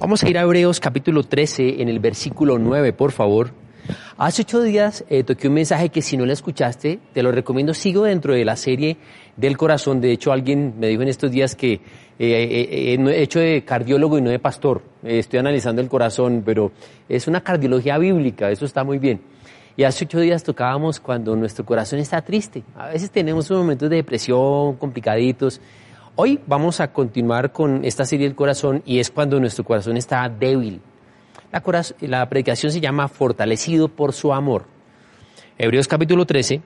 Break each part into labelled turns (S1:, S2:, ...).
S1: Vamos a ir a Hebreos capítulo 13 en el versículo 9, por favor. Hace ocho días eh, toqué un mensaje que si no lo escuchaste, te lo recomiendo, sigo dentro de la serie del corazón. De hecho, alguien me dijo en estos días que eh, eh, he hecho de cardiólogo y no de pastor. estoy analizando el corazón, pero es una cardiología bíblica, eso está muy bien. Y hace ocho días tocábamos cuando nuestro corazón está triste. A veces tenemos momentos de depresión, complicaditos, Hoy vamos a continuar con esta serie del corazón y es cuando nuestro corazón está débil. La, predicación se llama Fortalecido por su amor. Hebreos capítulo 13,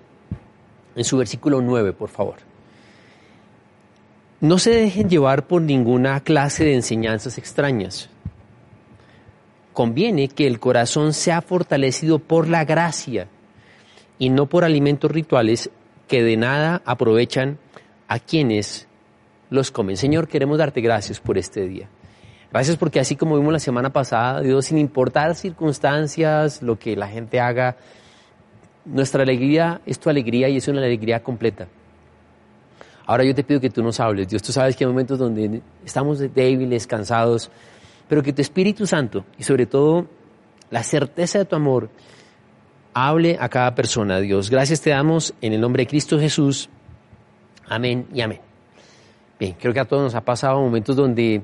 S1: en su versículo 9, por favor. No se dejen llevar por ninguna clase de enseñanzas extrañas. Conviene que el corazón sea fortalecido por la gracia y no por alimentos rituales que de nada aprovechan a quienes los comen. Señor, queremos darte gracias por este día. Gracias porque así como vimos la semana pasada, Dios, sin importar circunstancias, lo que la gente haga, nuestra alegría es tu alegría y es una alegría completa. Ahora yo te pido que tú nos hables. Dios, tú sabes que hay momentos donde estamos débiles, cansados, pero que tu Espíritu Santo y sobre todo la certeza de tu amor hable a cada persona. Dios, gracias te damos en el nombre de Cristo Jesús. Amén y amén. Bien, creo que a todos nos ha pasado momentos donde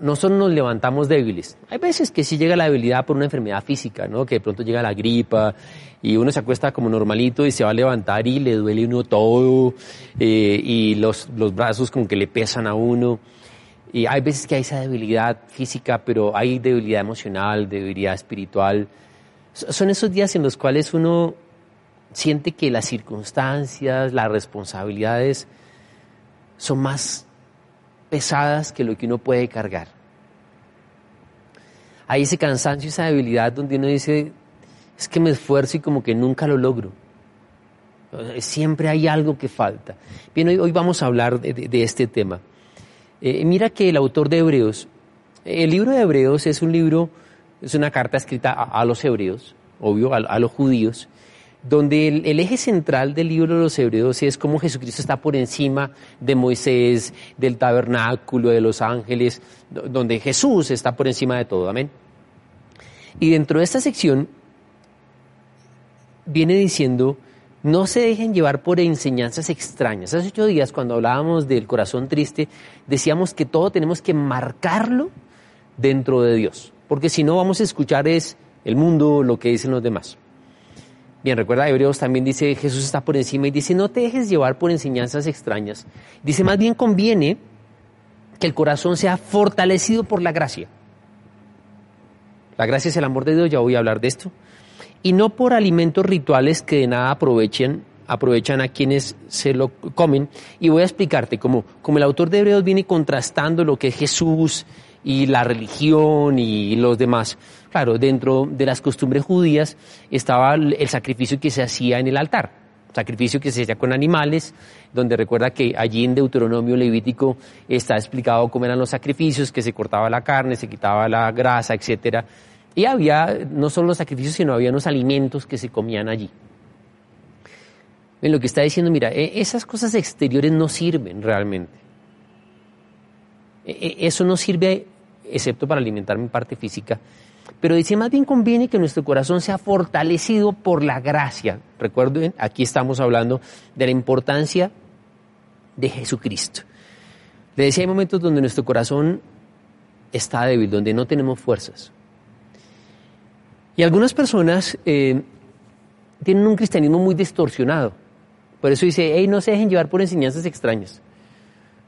S1: no solo nos levantamos débiles. Hay veces que sí llega la debilidad por una enfermedad física, ¿no? Que de pronto llega la gripa y uno se acuesta como normalito y se va a levantar y le duele uno todo eh, y los, los brazos como que le pesan a uno. Y hay veces que hay esa debilidad física, pero hay debilidad emocional, debilidad espiritual. Son esos días en los cuales uno siente que las circunstancias, las responsabilidades son más pesadas que lo que uno puede cargar. Hay ese cansancio, esa debilidad donde uno dice, es que me esfuerzo y como que nunca lo logro. Siempre hay algo que falta. Bien, hoy, vamos a hablar de, este tema. Eh, mira que el autor de Hebreos, el libro de Hebreos es un libro, es una carta escrita a, los hebreos, obvio, a los judíos, donde el, eje central del libro de los Hebreos es cómo Jesucristo está por encima de Moisés, del tabernáculo, de los ángeles, donde Jesús está por encima de todo. Amén. Y dentro de esta sección viene diciendo, no se dejen llevar por enseñanzas extrañas. Hace ocho días, cuando hablábamos del corazón triste, decíamos que todo tenemos que marcarlo dentro de Dios, porque si no vamos a escuchar es el mundo, lo que dicen los demás. Bien, recuerda, Hebreos también dice, Jesús está por encima y dice, no te dejes llevar por enseñanzas extrañas. Dice, más bien conviene que el corazón sea fortalecido por la gracia. La gracia es el amor de Dios, ya voy a hablar de esto. Y no por alimentos rituales que de nada aprovechen, aprovechan a quienes se lo comen. Y voy a explicarte, como, como el autor de Hebreos viene contrastando lo que es Jesús y la religión y los demás. Claro, dentro de las costumbres judías estaba el sacrificio que se hacía en el altar, sacrificio que se hacía con animales, donde recuerda que allí en Deuteronomio Levítico está explicado cómo eran los sacrificios, que se cortaba la carne, se quitaba la grasa, etcétera. Y había no solo los sacrificios, sino había unos alimentos que se comían allí. En lo que está diciendo, mira, e, esas cosas exteriores no sirven realmente. E, e, eso no sirve excepto para alimentar mi parte física. Pero dice, más bien conviene que nuestro corazón sea fortalecido por la gracia. Recuerden, aquí estamos hablando de la importancia de Jesucristo. Le decía, hay momentos donde nuestro corazón está débil, donde no tenemos fuerzas. Y algunas personas eh, tienen un cristianismo muy distorsionado. Por eso dice, hey, no se dejen llevar por enseñanzas extrañas.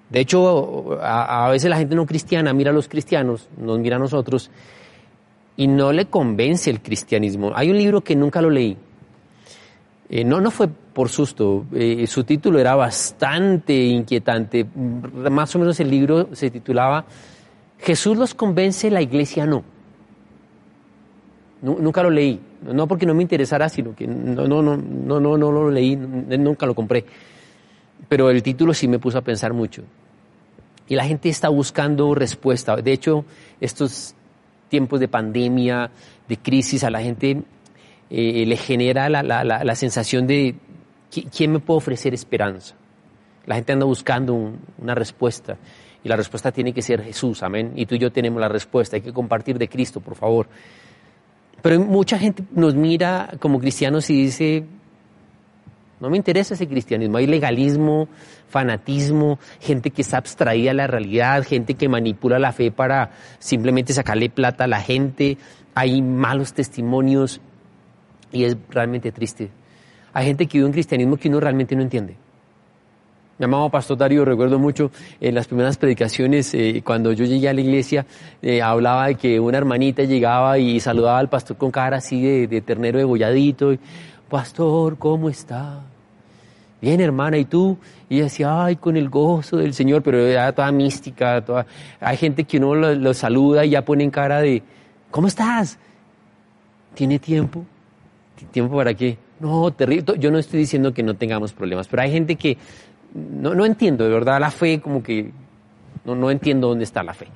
S1: De hecho, a, a, veces la gente no cristiana mira a los cristianos, nos mira a nosotros, y no le convence el cristianismo. Hay un libro que nunca lo leí. Eh, no, no fue por susto. Eh, su título era bastante inquietante. Más o menos el libro se titulaba Jesús los convence, la iglesia no. Nunca lo leí. No porque no me interesara, sino que no, no, no, no, no, no lo leí, nunca lo compré. Pero el título sí me puso a pensar mucho. Y la gente está buscando respuesta. De hecho, estos tiempos de pandemia, de crisis, a la gente eh, le genera la, la, la, sensación de ¿quién me puede ofrecer esperanza? La gente anda buscando una respuesta y la respuesta tiene que ser Jesús, amén. Y tú y yo tenemos la respuesta, hay que compartir de Cristo, por favor. Pero mucha gente nos mira como cristianos y dice, no me interesa ese cristianismo, hay legalismo, fanatismo, gente que está abstraída a la realidad, gente que manipula la fe para simplemente sacarle plata a la gente, hay malos testimonios y es realmente triste. Hay gente que vive un cristianismo que uno realmente no entiende. Mi amado Pastor Darío, recuerdo mucho en las primeras predicaciones, eh, cuando yo llegué a la iglesia, eh, hablaba de que una hermanita llegaba y saludaba al pastor con cara así de, ternero degolladito. Y, pastor, ¿cómo está? Bien, hermana, ¿y tú? Y ella decía, ay, con el gozo del Señor, pero era toda mística, toda... Hay gente que uno lo, saluda y ya pone en cara de, ¿cómo estás? ¿Tiene tiempo? ¿Tiempo para qué? No, terrible. Yo no estoy diciendo que no tengamos problemas, pero hay gente que no, no entiendo, de verdad, la fe como que no, no entiendo dónde está la fe.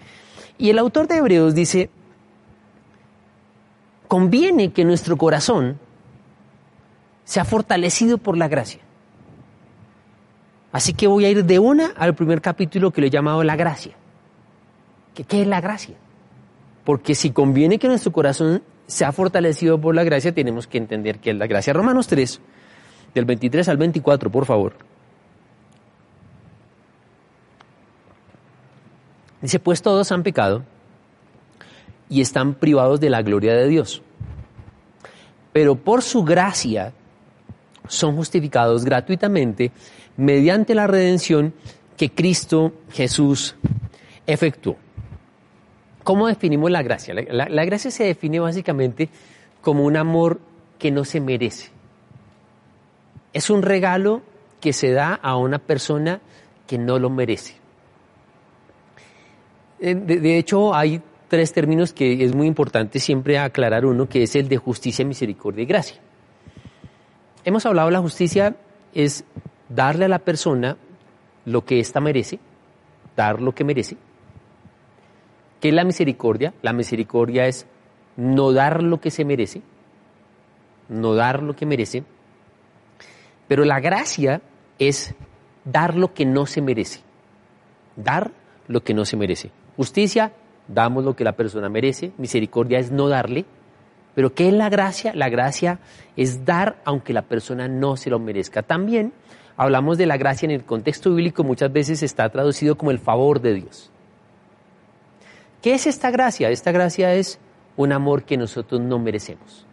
S1: Y el autor de Hebreos dice, conviene que nuestro corazón sea fortalecido por la gracia. Así que voy a ir de una al primer capítulo que le he llamado la gracia. ¿Qué, ¿Qué, es la gracia? Porque si conviene que nuestro corazón sea fortalecido por la gracia, tenemos que entender qué es la gracia. Romanos 3, del 23 al 24, por favor. Dice, pues todos han pecado y están privados de la gloria de Dios. Pero por su gracia son justificados gratuitamente mediante la redención que Cristo Jesús efectuó. ¿Cómo definimos la gracia? La, gracia se define básicamente como un amor que no se merece. Es un regalo que se da a una persona que no lo merece. Eh, de, hecho, hay tres términos que es muy importante siempre aclarar uno, que es el de justicia, misericordia y gracia. Hemos hablado de la justicia es darle a la persona lo que ésta merece, dar lo que merece. ¿Qué es la misericordia? La misericordia es no dar lo que se merece, no dar lo que merece, pero la gracia es dar lo que no se merece, dar lo que no se merece. Justicia, damos lo que la persona merece. Misericordia es no darle. Pero ¿qué es la gracia? La gracia es dar aunque la persona no se lo merezca. También hablamos de la gracia en el contexto bíblico, muchas veces está traducido como el favor de Dios. ¿Qué es esta gracia? Esta gracia es un amor que nosotros no merecemos.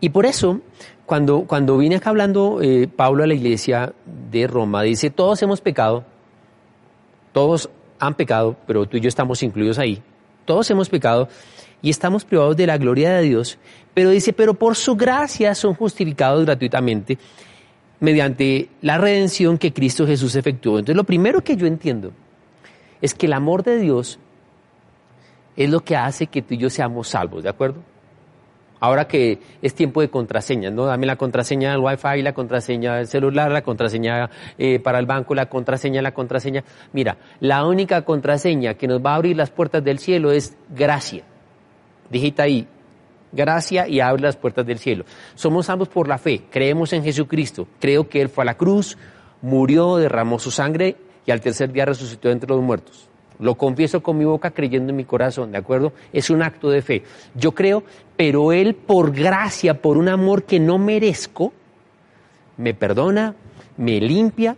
S1: Y por eso, cuando, cuando vine acá hablando eh, Pablo a la iglesia de Roma, dice, todos hemos pecado, todos han pecado, pero tú y yo estamos incluidos ahí. Todos hemos pecado y estamos privados de la gloria de Dios. Pero dice, pero por su gracia son justificados gratuitamente mediante la redención que Cristo Jesús efectuó. Entonces lo primero que yo entiendo es que el amor de Dios es lo que hace que tú y yo seamos salvos, ¿de acuerdo? Ahora que es tiempo de contraseñas, ¿no? Dame la contraseña del Wi-Fi, la contraseña del celular, la contraseña eh, para el banco, la contraseña, la contraseña. Mira, la única contraseña que nos va a abrir las puertas del cielo es gracia. Digita ahí, gracia y abre las puertas del cielo. Somos salvos por la fe, creemos en Jesucristo, creo que Él fue a la cruz, murió, derramó su sangre y al tercer día resucitó entre los muertos. Lo confieso con mi boca creyendo en mi corazón, ¿de acuerdo? Es un acto de fe. Yo creo, pero Él por gracia, por un amor que no merezco, me perdona, me limpia,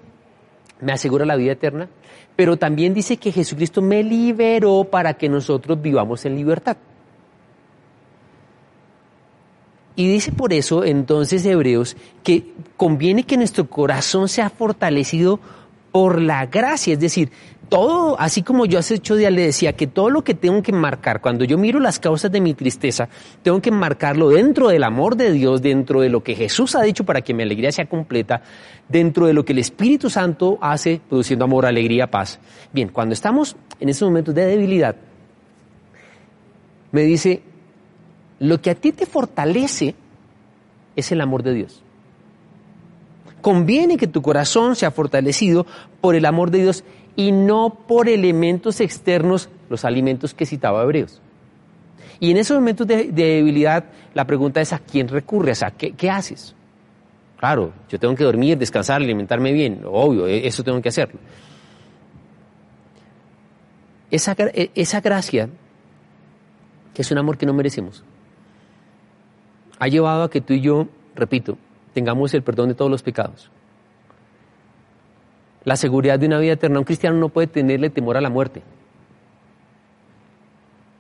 S1: me asegura la vida eterna, pero también dice que Jesucristo me liberó para que nosotros vivamos en libertad. Y dice por eso entonces Hebreos que conviene que nuestro corazón sea fortalecido por la gracia, es decir, todo, así como yo hace ocho días le decía que todo lo que tengo que marcar, cuando yo miro las causas de mi tristeza, tengo que marcarlo dentro del amor de Dios, dentro de lo que Jesús ha dicho para que mi alegría sea completa, dentro de lo que el Espíritu Santo hace, produciendo amor, alegría, paz. Bien, cuando estamos en esos momentos de debilidad, me dice, lo que a ti te fortalece es el amor de Dios. Conviene que tu corazón sea fortalecido por el amor de Dios y no por elementos externos, los alimentos que citaba Hebreos. Y en esos momentos de, debilidad, la pregunta es a quién recurres, a qué, qué haces. Claro, yo tengo que dormir, descansar, alimentarme bien, obvio, e, eso tengo que hacerlo. Esa, e, esa gracia, que es un amor que no merecemos, ha llevado a que tú y yo, repito, tengamos el perdón de todos los pecados. La seguridad de una vida eterna. Un cristiano no puede tenerle temor a la muerte.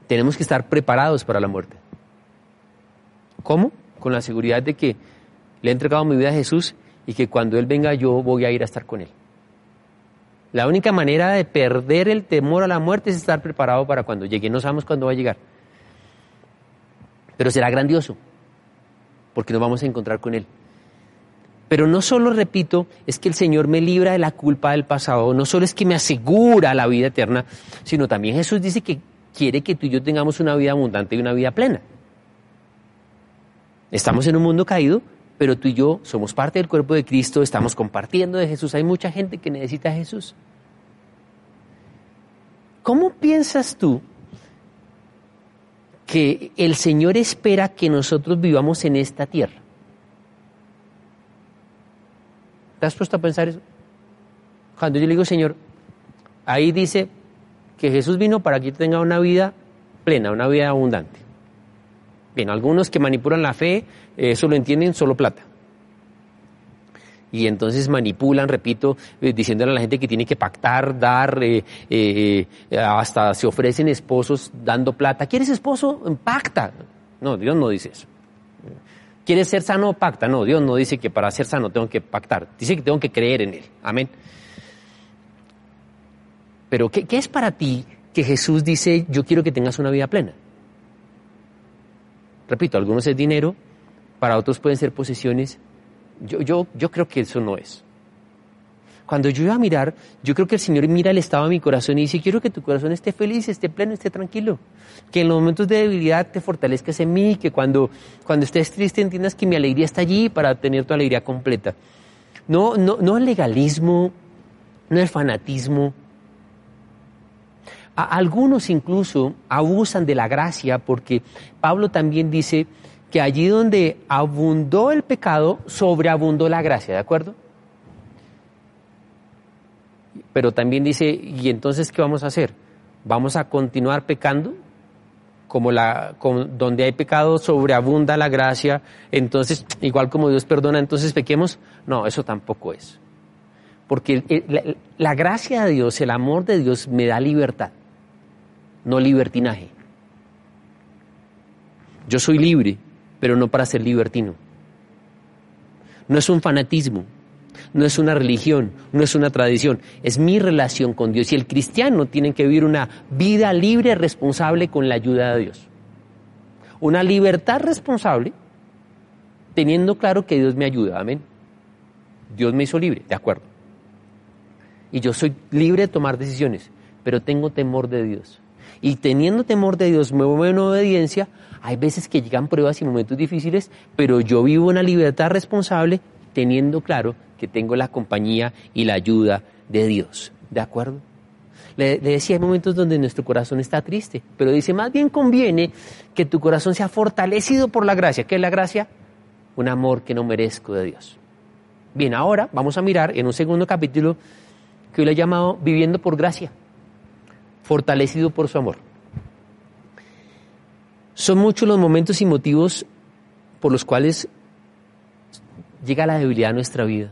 S1: Tenemos que estar preparados para la muerte. ¿Cómo? Con la seguridad de que le he entregado mi vida a Jesús y que cuando Él venga yo voy a ir a estar con Él. La única manera de perder el temor a la muerte es estar preparado para cuando llegue. No sabemos cuándo va a llegar. Pero será grandioso porque nos vamos a encontrar con Él. Pero no solo, repito, es que el Señor me libra de la culpa del pasado, no solo es que me asegura la vida eterna, sino también Jesús dice que quiere que tú y yo tengamos una vida abundante y una vida plena. Estamos en un mundo caído, pero tú y yo somos parte del cuerpo de Cristo, estamos compartiendo de Jesús. Hay mucha gente que necesita a Jesús. ¿Cómo piensas tú que el Señor espera que nosotros vivamos en esta tierra. ¿Te has puesto a pensar eso? Cuando yo le digo, Señor, ahí dice que Jesús vino para que yo tenga una vida plena, una vida abundante. Bien, algunos que manipulan la fe, eso lo entienden solo plata y entonces manipulan, repito, eh, diciéndole a la gente que tiene que pactar, dar, eh, eh, hasta se ofrecen esposos dando plata. ¿Quieres esposo? Pacta. No, Dios no dice eso. ¿Quieres ser sano? Pacta. No, Dios no dice que para ser sano tengo que pactar. Dice que tengo que creer en Él. Amén. Pero ¿qué, qué es para ti que Jesús dice, yo quiero que tengas una vida plena? Repito, algunos es dinero, para otros pueden ser posesiones, yo, yo, yo creo que eso no es. Cuando yo iba a mirar, yo creo que el Señor mira el estado de mi corazón y dice, quiero que tu corazón esté feliz, esté pleno, esté tranquilo. Que en los momentos de debilidad te fortalezcas en mí, que cuando, cuando estés triste entiendas que mi alegría está allí para tener tu alegría completa. No, no, no el legalismo, no el fanatismo. algunos incluso abusan de la gracia porque Pablo también dice, que allí donde abundó el pecado, sobreabundó la gracia, ¿de acuerdo? Pero también dice, ¿y entonces qué vamos a hacer? ¿Vamos a continuar pecando? Como la, donde hay pecado sobreabunda la gracia, entonces, igual como Dios perdona, entonces pequemos. No, eso tampoco es. Porque la gracia de Dios, el amor de Dios me da libertad, no libertinaje. Yo soy libre, pero no para ser libertino. No es un fanatismo, no es una religión, no es una tradición, es mi relación con Dios. Y el cristiano tiene que vivir una vida libre, responsable con la ayuda de Dios. Una libertad responsable, teniendo claro que Dios me ayuda, amén. Dios me hizo libre, de acuerdo. Y yo soy libre de tomar decisiones, pero tengo temor de Dios. Y teniendo temor de Dios, me muevo en obediencia hay veces que llegan pruebas y momentos difíciles, pero yo vivo una libertad responsable teniendo claro que tengo la compañía y la ayuda de Dios. ¿De acuerdo? Le, decía, hay momentos donde nuestro corazón está triste, pero dice, más bien conviene que tu corazón sea fortalecido por la gracia. ¿Qué es la gracia? Un amor que no merezco de Dios. Bien, ahora vamos a mirar en un segundo capítulo que hoy le he llamado Viviendo por Gracia, fortalecido por su amor. Son muchos los momentos y motivos por los cuales llega la debilidad a nuestra vida.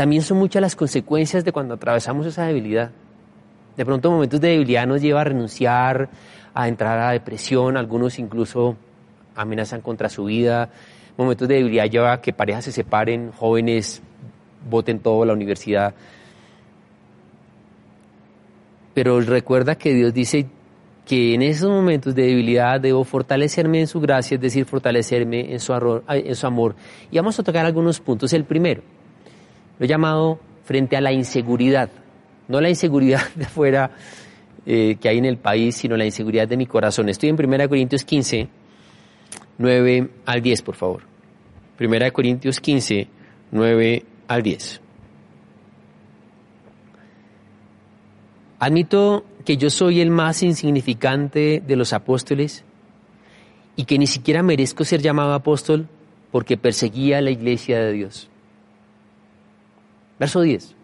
S1: también son muchas las consecuencias de cuando atravesamos esa debilidad. De pronto momentos de debilidad nos lleva a renunciar, a entrar a depresión, algunos incluso amenazan contra su vida, momentos de debilidad lleva a que parejas se separen, jóvenes voten todo la universidad. Pero recuerda que Dios dice que en esos momentos de debilidad debo fortalecerme en su gracia, es decir, fortalecerme en su, amor. Y vamos a tocar algunos puntos. El primero, lo he llamado frente a la inseguridad, no la inseguridad de afuera eh, que hay en el país, sino la inseguridad de mi corazón. Estoy en 1 Corintios 15, 9 al 10, por favor. 1 Corintios 15, 9 al 10. Admito que yo soy el más insignificante de los apóstoles y que ni siquiera merezco ser llamado apóstol porque perseguía la iglesia de Dios. Verso 10.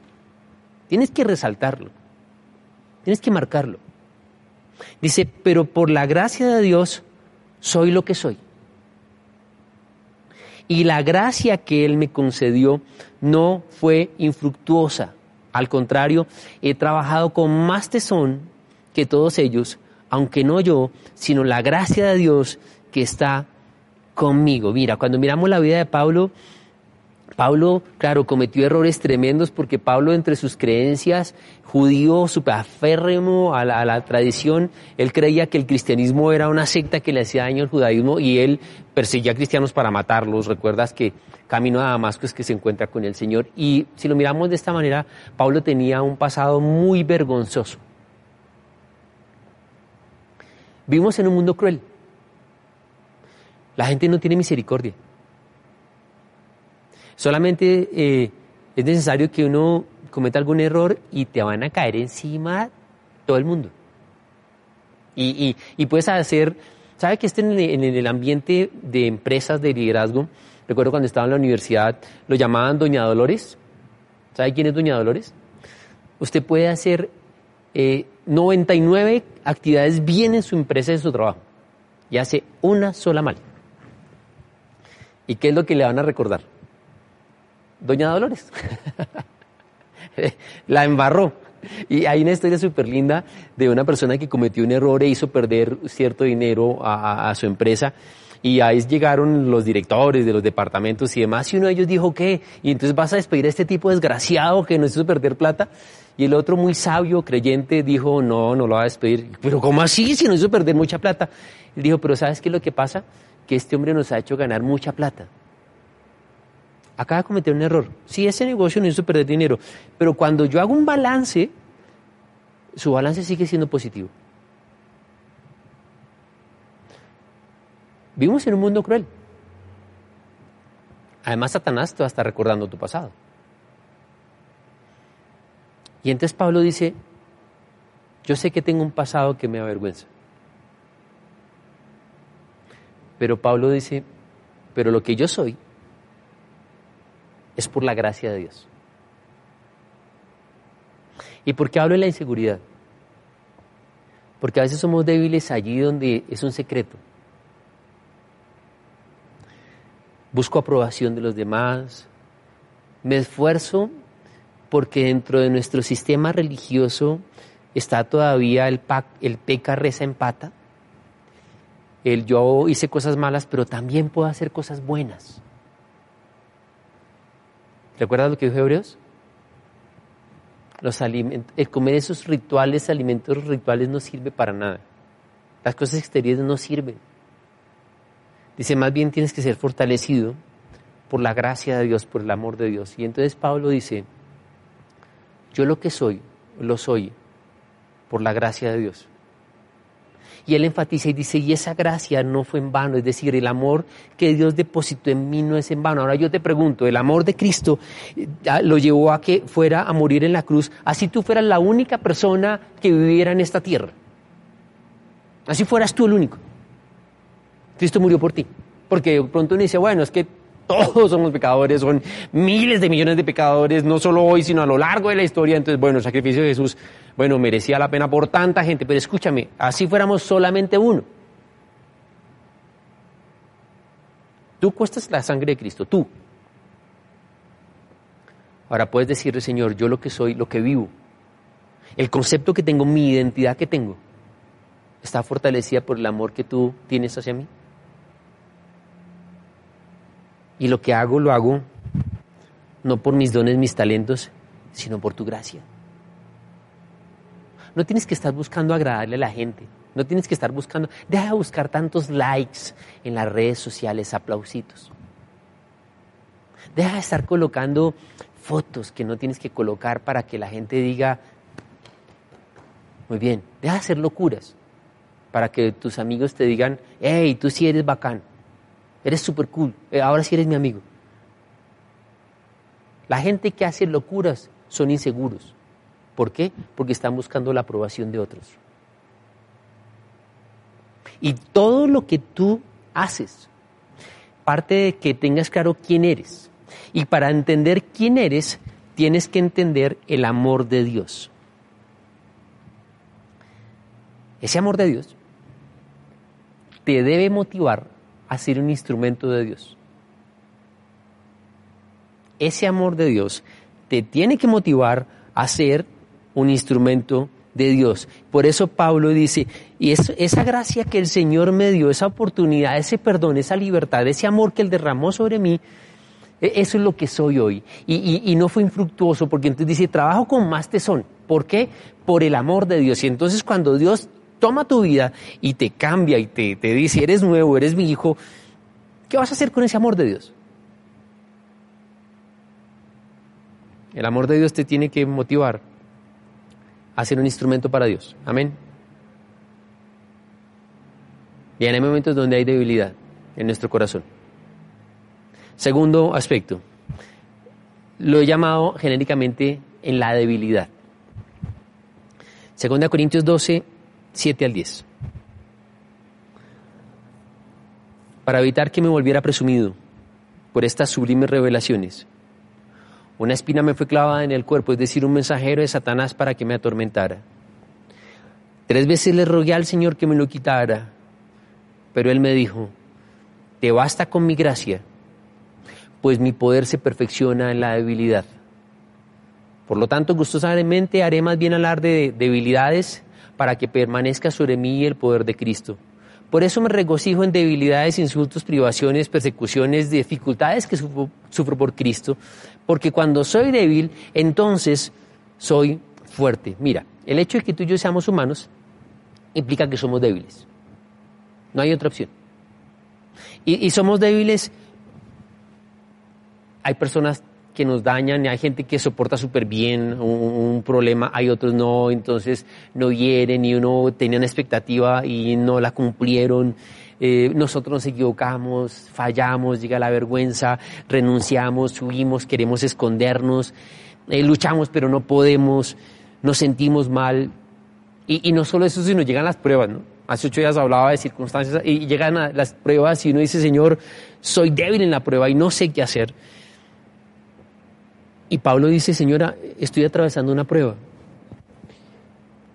S1: Tienes que resaltarlo. Tienes que marcarlo. Dice, pero por la gracia de Dios soy lo que soy. Y la gracia que Él me concedió no fue infructuosa. Al contrario, he trabajado con más tesón que todos ellos, aunque no yo, sino la gracia de Dios que está conmigo. Mira, cuando miramos la vida de Pablo, Pablo, claro, cometió errores tremendos porque Pablo, entre sus creencias, judío, superaférrimo a la, a la tradición, él creía que el cristianismo era una secta que le hacía daño al judaísmo y él perseguía a cristianos para matarlos. Recuerdas que camino a Damasco es que se encuentra con el Señor. Y si lo miramos de esta manera, Pablo tenía un pasado muy vergonzoso. Vivimos en un mundo cruel. La gente no tiene misericordia. Solamente eh, es necesario que uno cometa algún error y te van a caer encima todo el mundo. Y, y, puedes hacer, ¿sabe que este en el, ambiente de empresas de liderazgo? Recuerdo cuando estaba en la universidad, lo llamaban Doña Dolores. ¿Sabe quién es Doña Dolores? Usted puede hacer 99 eh, actividades bien en su empresa, en su trabajo, y hace una sola mal. ¿Y qué es lo que le van a recordar? Doña Dolores. la embarró. Y hay una historia súper linda de una persona que cometió un error e hizo perder cierto dinero a, su empresa. Y ahí llegaron los directores de los departamentos y demás. Y uno de ellos dijo, ¿qué? Y entonces vas a despedir a este tipo desgraciado que nos hizo perder plata. Y el otro muy sabio, creyente, dijo, no, no lo va a despedir. Pero ¿cómo así? Si nos hizo perder mucha plata. Él dijo, pero ¿sabes qué es lo que pasa? Que este hombre nos ha hecho ganar mucha plata acaba de cometer un error. Sí, ese negocio no hizo perder dinero, pero cuando yo hago un balance, su balance sigue siendo positivo. Vivimos en un mundo cruel. Además, Satanás te va a estar recordando tu pasado. Y entonces Pablo dice, yo sé que tengo un pasado que me avergüenza. Pero Pablo dice, pero lo que yo soy es por la gracia de Dios. ¿Y por qué hablo de la inseguridad? Porque a veces somos débiles allí donde es un secreto. Busco aprobación de los demás. Me esfuerzo porque dentro de nuestro sistema religioso está todavía el, el peca, reza, empata. El yo hice cosas malas, pero también puedo hacer cosas buenas. ¿Recuerdas lo que dijo Hebreos? Los el comer esos rituales, alimentos rituales no sirve para nada. Las cosas exteriores no sirven. Dice, más bien tienes que ser fortalecido por la gracia de Dios, por el amor de Dios. Y entonces Pablo dice, yo lo que soy, lo soy por la gracia de Dios. Y él enfatiza y dice, y esa gracia no fue en vano, es decir, el amor que Dios depositó en mí no es en vano. Ahora yo te pregunto, el amor de Cristo eh, lo llevó a que fuera a morir en la cruz, así tú fueras la única persona que viviera en esta tierra. Así fueras tú el único. Cristo murió por ti. Porque de pronto uno dice, bueno, es que todos somos pecadores, son miles de millones de pecadores, no solo hoy, sino a lo largo de la historia. Entonces, bueno, el sacrificio de Jesús, bueno, merecía la pena por tanta gente, pero escúchame, así fuéramos solamente uno. Tú cuestas la sangre de Cristo, tú. Ahora puedes decirle, Señor, yo lo que soy, lo que vivo, el concepto que tengo, mi identidad que tengo, está fortalecida por el amor que tú tienes hacia mí. Y lo que hago, lo hago no por mis dones, mis talentos, sino por tu gracia. No tienes que estar buscando agradarle a la gente. No tienes que estar buscando, deja de buscar tantos likes en las redes sociales, aplausitos. Deja de estar colocando fotos que no tienes que colocar para que la gente diga, muy bien, deja de hacer locuras para que tus amigos te digan, hey, tú sí eres bacán, eres súper cool, eh, ahora sí eres mi amigo. La gente que hace locuras son inseguros. ¿Por qué? Porque están buscando la aprobación de otros. Y todo lo que tú haces parte de que tengas claro quién eres. Y para entender quién eres, tienes que entender el amor de Dios. Ese amor de Dios te debe motivar a ser un instrumento de Dios. Ese amor de Dios te tiene que motivar a ser un instrumento de Dios. Por eso Pablo dice, y esa gracia que el Señor me dio, esa oportunidad, ese perdón, esa libertad, ese amor que Él derramó sobre mí, e, eso es lo que soy hoy. Y, y no fue infructuoso, porque entonces dice, trabajo con más tesón. ¿Por qué? Por el amor de Dios. Y entonces cuando Dios toma tu vida y te cambia y te, te dice, eres nuevo, eres mi hijo, ¿qué vas a hacer con ese amor de Dios? El amor de Dios te tiene que motivar a ser un instrumento para Dios. Amén. Bien, hay momentos donde hay debilidad en nuestro corazón. Segundo aspecto, lo he llamado genéricamente en la debilidad. Segunda Corintios 12, 7 al 10. Para evitar que me volviera presumido por estas sublimes revelaciones, una espina me fue clavada en el cuerpo, es decir, un mensajero de Satanás para que me atormentara. Tres veces le rogué al Señor que me lo quitara, pero Él me dijo, te basta con mi gracia, pues mi poder se perfecciona en la debilidad. Por lo tanto, gustosamente haré más bien hablar de debilidades para que permanezca sobre mí el poder de Cristo. Por eso me regocijo en debilidades, insultos, privaciones, persecuciones, dificultades que sufro, por Cristo, porque cuando soy débil, entonces soy fuerte. Mira, el hecho de que tú y yo seamos humanos implica que somos débiles. No hay otra opción. Y, y somos débiles. Hay personas que nos dañan, hay gente que soporta súper bien un, problema, hay otros no, entonces no hieren y uno tenía una expectativa y no la cumplieron. Eh, nosotros nos equivocamos, fallamos, llega la vergüenza, renunciamos, subimos, queremos escondernos, eh, luchamos pero no podemos, nos sentimos mal. Y, y no solo eso, sino llegan las pruebas, ¿no? Hace ocho días hablaba de circunstancias y llegan a las pruebas y uno dice, Señor, soy débil en la prueba y no sé qué hacer. Y Pablo dice, señora, estoy atravesando una prueba.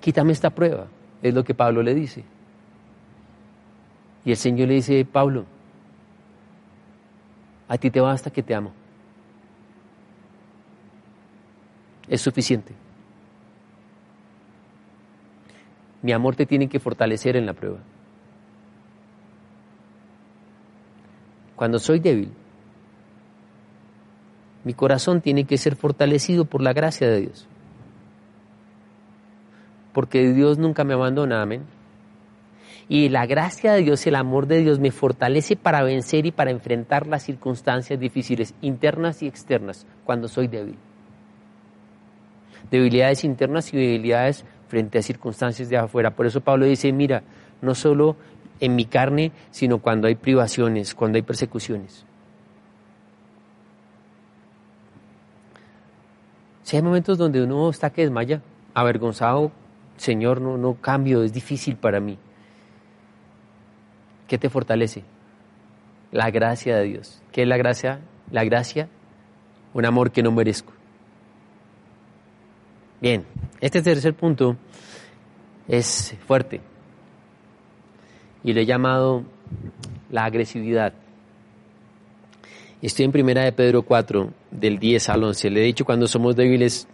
S1: Quítame esta prueba, es lo que Pablo le dice. Y el Señor le dice, Pablo, a ti te basta que te amo. Es suficiente. Mi amor te tiene que fortalecer en la prueba. Cuando soy débil, mi corazón tiene que ser fortalecido por la gracia de Dios. Porque Dios nunca me abandona, amén. Y la gracia de Dios, el amor de Dios me fortalece para vencer y para enfrentar las circunstancias difíciles, internas y externas, cuando soy débil. Debilidades internas y debilidades frente a circunstancias de afuera. Por eso Pablo dice, mira, no solo en mi carne, sino cuando hay privaciones, cuando hay persecuciones. Si hay momentos donde uno está que desmaya, avergonzado, Señor, no, no cambio, es difícil para mí. ¿Qué te fortalece? La gracia de Dios. ¿Qué es la gracia? La gracia, un amor que no merezco. Bien, este tercer punto es fuerte y le he llamado la agresividad. Estoy en primera de Pedro 4, del 10 al 11. Le he dicho cuando somos débiles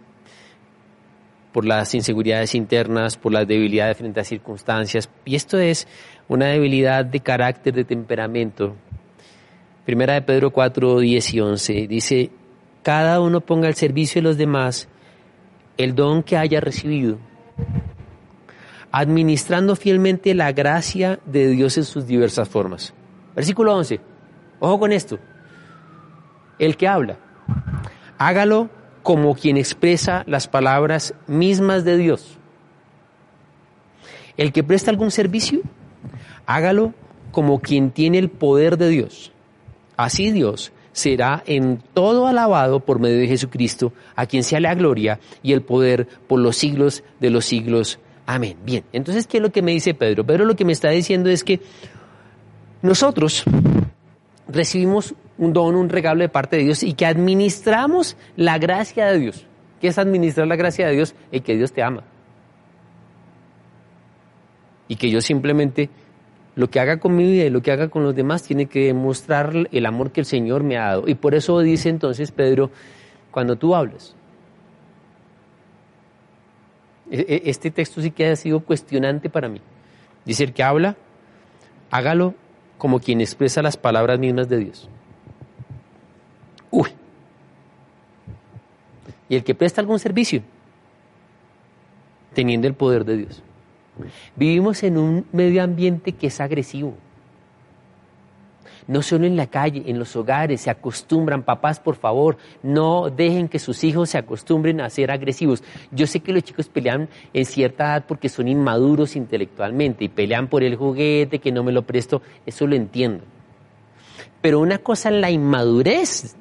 S1: por las inseguridades internas, por las debilidades frente a circunstancias. Y esto es una debilidad de carácter, de temperamento. Primera de Pedro 4, 10 y 11. Dice, cada uno ponga al servicio de los demás el don que haya recibido, administrando fielmente la gracia de Dios en sus diversas formas. Versículo 11. Ojo con esto. El que habla, hágalo como quien expresa las palabras mismas de Dios. El que presta algún servicio, hágalo como quien tiene el poder de Dios. Así Dios será en todo alabado por medio de Jesucristo, a quien sea la gloria y el poder por los siglos de los siglos. Amén. Bien, entonces, ¿qué es lo que me dice Pedro? Pedro lo que me está diciendo es que nosotros recibimos un don, un regalo de parte de Dios y que administramos la gracia de Dios. ¿Qué es administrar la gracia de Dios? Y que Dios te ama. Y que yo simplemente lo que haga con mi vida y lo que haga con los demás tiene que demostrar el amor que el Señor me ha dado. Y por eso dice entonces Pedro, cuando tú hablas, e, e, este texto sí que ha sido cuestionante para mí. Dice el que habla, hágalo como quien expresa las palabras mismas de Dios. Uy. Y el que presta algún servicio, teniendo el poder de Dios. Vivimos en un medio ambiente que es agresivo. No solo en la calle, en los hogares se acostumbran, papás, por favor, no dejen que sus hijos se acostumbren a ser agresivos. Yo sé que los chicos pelean en cierta edad porque son inmaduros intelectualmente y pelean por el juguete que no me lo presto, eso lo entiendo. Pero una cosa la inmadurez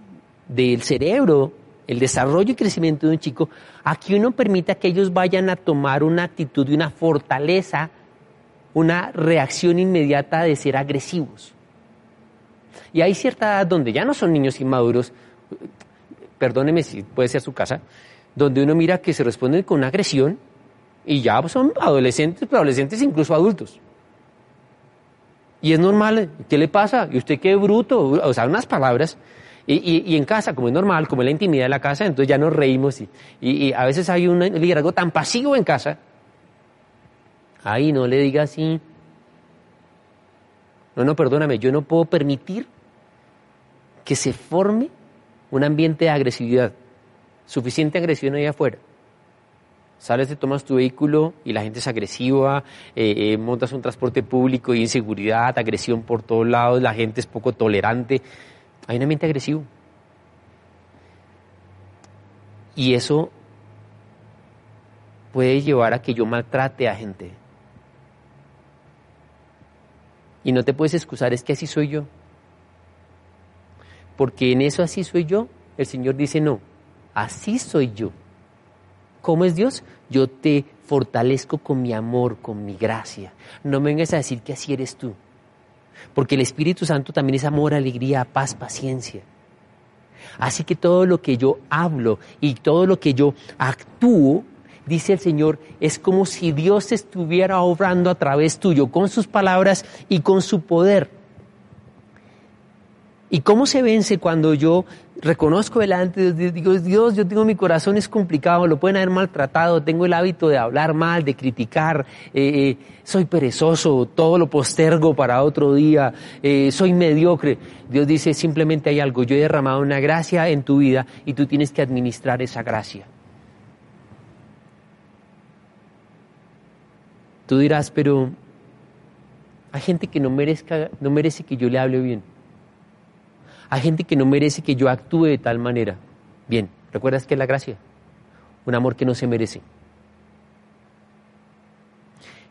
S1: del cerebro, el desarrollo y crecimiento de un chico, aquí uno permita que ellos vayan a tomar una actitud y una fortaleza, una reacción inmediata de ser agresivos. Y hay cierta edad donde ya no son niños inmaduros, perdóneme si puede ser su casa, donde uno mira que se responden con una agresión y ya son adolescentes, pero adolescentes incluso adultos. Y es normal, ¿qué le pasa? ¿Y usted qué bruto? O sea, unas palabras y, en casa, como es normal, como es la intimidad de la casa, entonces ya nos reímos y, a veces hay un liderazgo tan pasivo en casa. Ay, no le diga así. No, no, perdóname, yo no puedo permitir que se forme un ambiente de agresividad, suficiente agresión ahí afuera. Sales, te tomas tu vehículo y la gente es agresiva, eh, eh, montas un transporte público y inseguridad, agresión por todos lados, la gente es poco tolerante. Hay un ambiente agresivo. Y eso puede llevar a que yo maltrate a gente. Y no te puedes excusar, es que así soy yo. Porque en eso así soy yo, el Señor dice, no, así soy yo. ¿Cómo es Dios? Yo te fortalezco con mi amor, con mi gracia. No me vengas a decir que así eres tú. Porque el Espíritu Santo también es amor, alegría, paz, paciencia. Así que todo lo que yo hablo y todo lo que yo actúo, dice el Señor, es como si Dios estuviera obrando a través tuyo, con sus palabras y con su poder. ¿Y cómo se vence cuando yo reconozco delante de Dios, digo, Dios, yo tengo mi corazón es complicado, lo pueden haber maltratado, tengo el hábito de hablar mal, de criticar, eh, eh, soy perezoso, todo lo postergo para otro día, eh, soy mediocre. Dios dice, simplemente hay algo, yo he derramado una gracia en tu vida y tú tienes que administrar esa gracia. Tú dirás, pero hay gente que no, merezca, no merece que yo le hable bien. Hay gente que no merece que yo actúe de tal manera. Bien, ¿recuerdas qué es la gracia? Un amor que no se merece.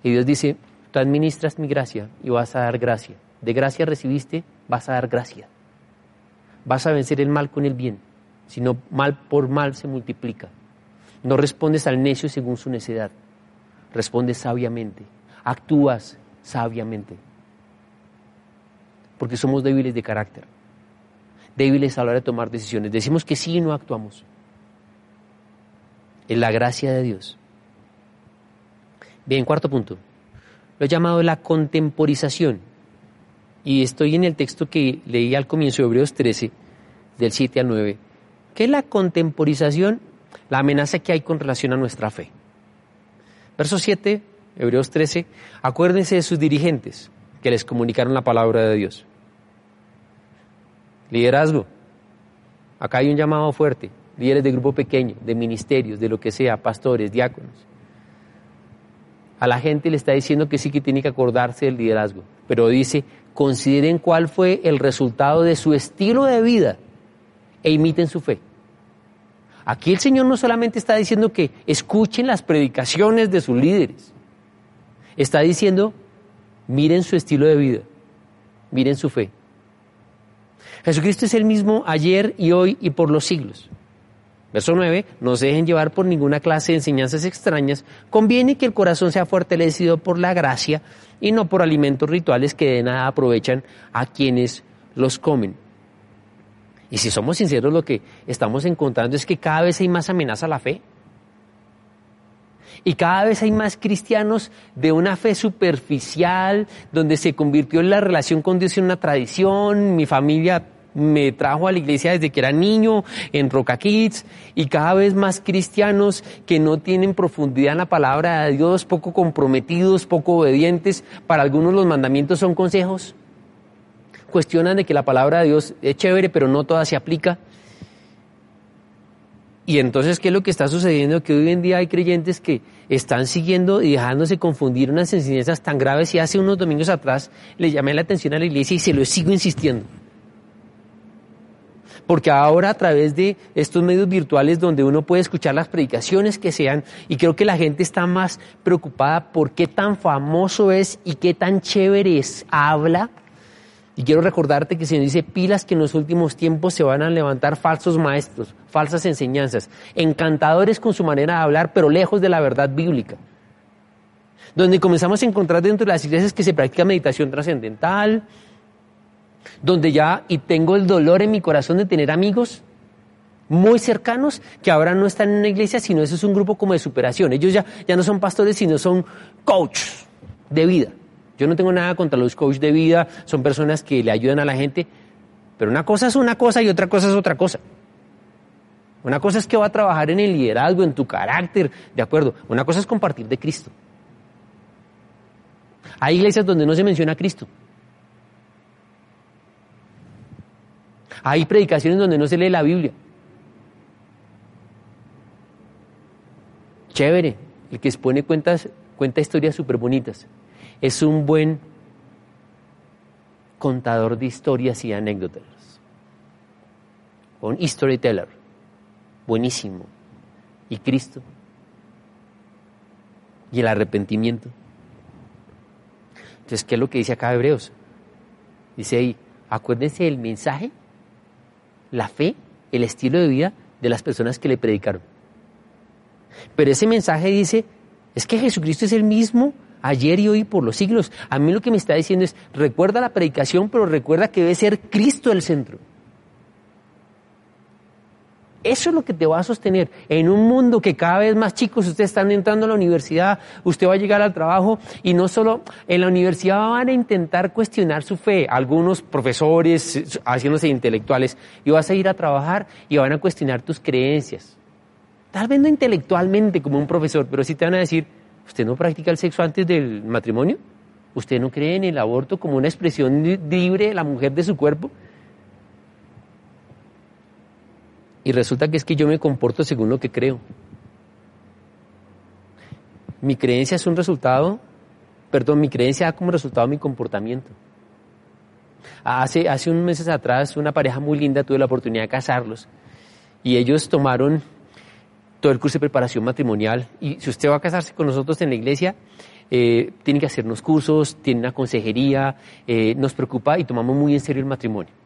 S1: Y Dios dice, tú administras mi gracia y vas a dar gracia. De gracia recibiste, vas a dar gracia. Vas a vencer el mal con el bien. Si no, mal por mal se multiplica. No respondes al necio según su necedad. Respondes sabiamente. Actúas sabiamente. Porque somos débiles de carácter débiles a la hora de tomar decisiones. Decimos que sí y no actuamos. Es la gracia de Dios. Bien, cuarto punto. Lo he llamado la contemporización. Y estoy en el texto que leí al comienzo de Hebreos 13, del 7 al 9, que es la contemporización, la amenaza que hay con relación a nuestra fe. Verso 7, Hebreos 13, acuérdense de sus dirigentes que les comunicaron la palabra de Dios. Liderazgo. Acá hay un llamado fuerte. Líderes de grupo pequeño, de ministerios, de lo que sea, pastores, diáconos. A la gente le está diciendo que sí que tiene que acordarse del liderazgo, pero dice, consideren cuál fue el resultado de su estilo de vida e imiten su fe. Aquí el Señor no solamente está diciendo que escuchen las predicaciones de sus líderes, está diciendo, miren su estilo de vida, miren su fe. Jesucristo es el mismo ayer y hoy y por los siglos. Verso 9, no se dejen llevar por ninguna clase de enseñanzas extrañas, conviene que el corazón sea fortalecido por la gracia y no por alimentos rituales que de nada aprovechan a quienes los comen. Y si somos sinceros, lo que estamos encontrando es que cada vez hay más amenaza a la fe. Y cada vez hay más cristianos de una fe superficial, donde se convirtió en la relación con Dios en una tradición, mi familia me trajo a la iglesia desde que era niño en Roca Kids y cada vez más cristianos que no tienen profundidad en la palabra de Dios, poco comprometidos, poco obedientes. Para algunos los mandamientos son consejos. Cuestionan de que la palabra de Dios es chévere, pero no toda se aplica. Y entonces, ¿qué es lo que está sucediendo? Que hoy en día hay creyentes que están siguiendo y dejándose confundir unas enseñanzas tan graves y hace unos domingos atrás le llamé la atención a la iglesia y se lo sigo insistiendo porque ahora a través de estos medios virtuales donde uno puede escuchar las predicaciones que sean, y creo que la gente está más preocupada por qué tan famoso es y qué tan chévere es, habla. Y quiero recordarte que se nos dice pilas que en los últimos tiempos se van a levantar falsos maestros, falsas enseñanzas, encantadores con su manera de hablar, pero lejos de la verdad bíblica. Donde comenzamos a encontrar dentro de las iglesias que se practica meditación trascendental, donde ya, y tengo el dolor en mi corazón de tener amigos muy cercanos que ahora no están en una iglesia, sino eso es un grupo como de superación. Ellos ya, ya no son pastores, sino son coaches de vida. Yo no tengo nada contra los coaches de vida, son personas que le ayudan a la gente, pero una cosa es una cosa y otra cosa es otra cosa. Una cosa es que va a trabajar en el liderazgo, en tu carácter, de acuerdo. Una cosa es compartir de Cristo. Hay iglesias donde no se menciona a Cristo. Hay predicaciones donde no se lee la Biblia. Chévere, el que expone cuentas, cuenta historias súper bonitas. Es un buen contador de historias y anécdotas. Un storyteller. Buenísimo. ¿Y Cristo? ¿Y el arrepentimiento? Entonces, ¿qué es lo que dice acá Hebreos? Dice ahí, acuérdense del mensaje la fe, el estilo de vida de las personas que le predicaron. Pero ese mensaje dice, es que Jesucristo es el mismo ayer y hoy por los siglos. A mí lo que me está diciendo es, recuerda la predicación, pero recuerda que debe ser Cristo el centro. Eso es lo que te va a sostener. En un mundo que cada vez más chicos, ustedes están entrando a la universidad, usted va a llegar al trabajo y no solo en la universidad van a intentar cuestionar su fe, algunos profesores haciéndose intelectuales, y vas a ir a trabajar y van a cuestionar tus creencias. Tal vez no intelectualmente como un profesor, pero sí te van a decir, ¿usted no practica el sexo antes del matrimonio? ¿Usted no cree en el aborto como una expresión libre de la mujer de su cuerpo? Y resulta que es que yo me comporto según lo que creo. Mi creencia es un resultado, perdón, mi creencia da como resultado mi comportamiento. Hace, hace unos meses atrás, una pareja muy linda tuve la oportunidad de casarlos y ellos tomaron todo el curso de preparación matrimonial y si usted va a casarse con nosotros en la iglesia, eh, tiene que hacernos cursos, tiene una consejería, eh, nos preocupa y tomamos muy en serio el matrimonio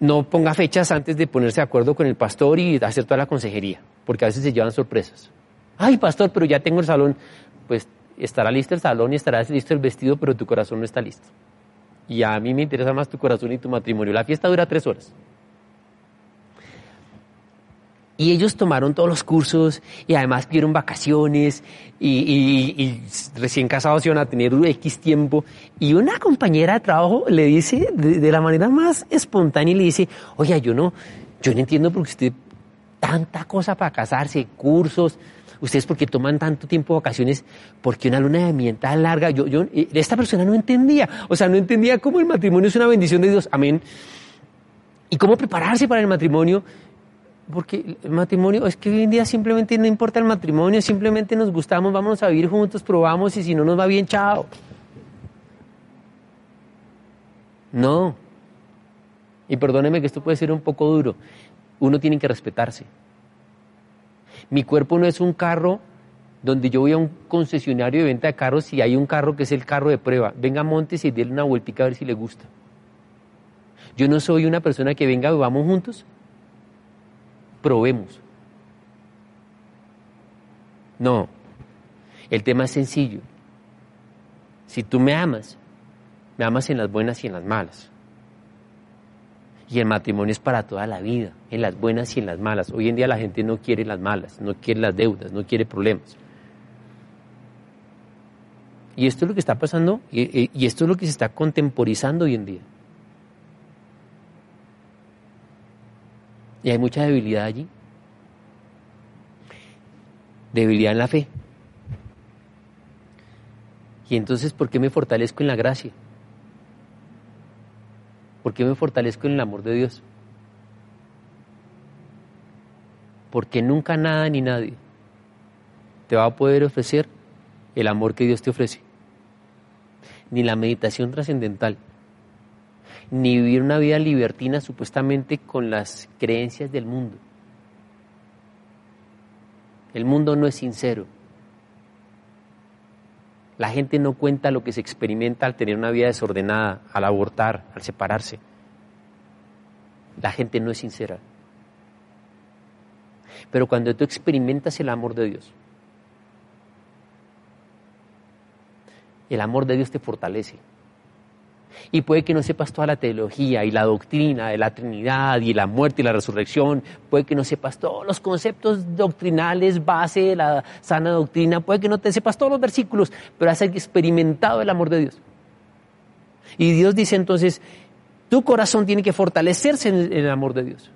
S1: no ponga fechas antes de ponerse de acuerdo con el pastor y hacer toda la consejería, porque a veces se llevan sorpresas. Ay, pastor, pero ya tengo el salón. Pues estará listo el salón y estará listo el vestido, pero tu corazón no está listo. Y a mí me interesa más tu corazón y tu matrimonio. La fiesta dura tres horas. Y ellos tomaron todos los cursos y además pidieron vacaciones y, recién casados iban a tener X tiempo. Y una compañera de trabajo le dice de, la manera más espontánea, le dice, oye, yo no, yo no entiendo por qué usted tanta cosa para casarse, cursos, ustedes porque toman tanto tiempo de vacaciones, porque una luna de miel tan larga, yo, yo, esta persona no entendía, o sea, no entendía cómo el matrimonio es una bendición de Dios, amén. Y cómo prepararse para el matrimonio, porque el matrimonio, es que hoy en día simplemente no importa el matrimonio, simplemente nos gustamos, vamos a vivir juntos, probamos y si no nos va bien, chao. No. Y perdóneme que esto puede ser un poco duro. Uno tiene que respetarse. Mi cuerpo no es un carro donde yo voy a un concesionario de venta de carros y hay un carro que es el carro de prueba. Venga, montes y déle una vueltica a ver si le gusta. Yo no soy una persona que venga, vamos juntos, probemos. No, el tema es sencillo. Si tú me amas, me amas en las buenas y en las malas. Y el matrimonio es para toda la vida, en las buenas y en las malas. Hoy en día la gente no quiere las malas, no quiere las deudas, no quiere problemas. Y esto es lo que está pasando y, esto es lo que se está contemporizando hoy en día. Y hay mucha debilidad allí. Debilidad en la fe. Y entonces, ¿por qué me fortalezco en la gracia? ¿Por qué me fortalezco en el amor de Dios? Porque nunca nada ni nadie te va a poder ofrecer el amor que Dios te ofrece. Ni la meditación trascendental, ni vivir una vida libertina supuestamente con las creencias del mundo. El mundo no es sincero. La gente no cuenta lo que se experimenta al tener una vida desordenada, al abortar, al separarse. La gente no es sincera. Pero cuando tú experimentas el amor de Dios, el amor de Dios te fortalece. Y puede que no sepas toda la teología y la doctrina de la Trinidad y la muerte y la resurrección, puede que no sepas todos los conceptos doctrinales, base de la sana doctrina, puede que no te sepas todos los versículos, pero has experimentado el amor de Dios. Y Dios dice entonces, tu corazón tiene que fortalecerse en el amor de Dios.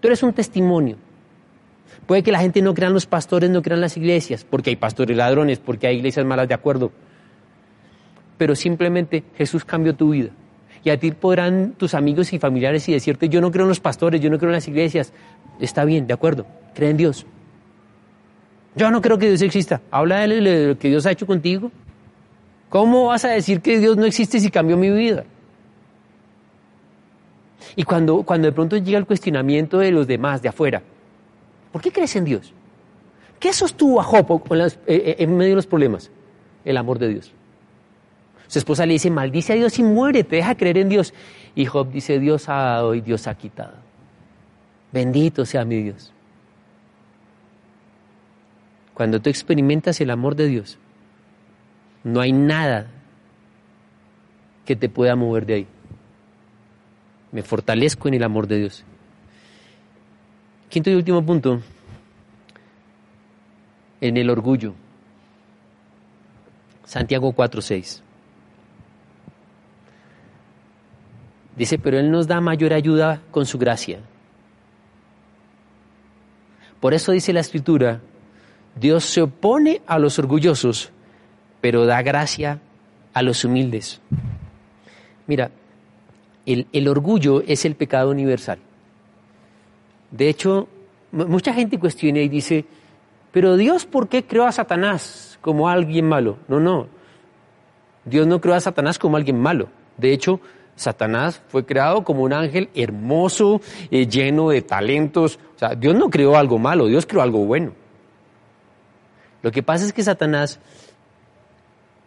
S1: Tú eres un testimonio. Puede que la gente no crean los pastores, no crean las iglesias, porque hay pastores ladrones, porque hay iglesias malas de acuerdo pero simplemente Jesús cambió tu vida. Y a ti podrán tus amigos y familiares y decirte, yo no creo en los pastores, yo no creo en las iglesias. Está bien, de acuerdo, cree en Dios. Yo no creo que Dios exista. Habla de lo que Dios ha hecho contigo. ¿Cómo vas a decir que Dios no existe si cambió mi vida? Y cuando, cuando de pronto llega el cuestionamiento de los demás, de afuera, ¿por qué crees en Dios? ¿Qué sostuvo a Job eh, eh, en medio de los problemas? El amor de Dios. Su esposa le dice, maldice a Dios y muere, te deja creer en Dios. Y Job dice, Dios ha dado y Dios ha quitado. Bendito sea mi Dios. Cuando tú experimentas el amor de Dios, no hay nada que te pueda mover de ahí. Me fortalezco en el amor de Dios. Quinto y último punto, en el orgullo. Santiago 4:6. Dice, pero Él nos da mayor ayuda con su gracia. Por eso dice la escritura, Dios se opone a los orgullosos, pero da gracia a los humildes. Mira, el, el orgullo es el pecado universal. De hecho, mucha gente cuestiona y dice, pero Dios, ¿por qué creó a Satanás como alguien malo? No, no. Dios no creó a Satanás como alguien malo. De hecho, Satanás fue creado como un ángel hermoso, eh, lleno de talentos. O sea, Dios no creó algo malo, Dios creó algo bueno. Lo que pasa es que Satanás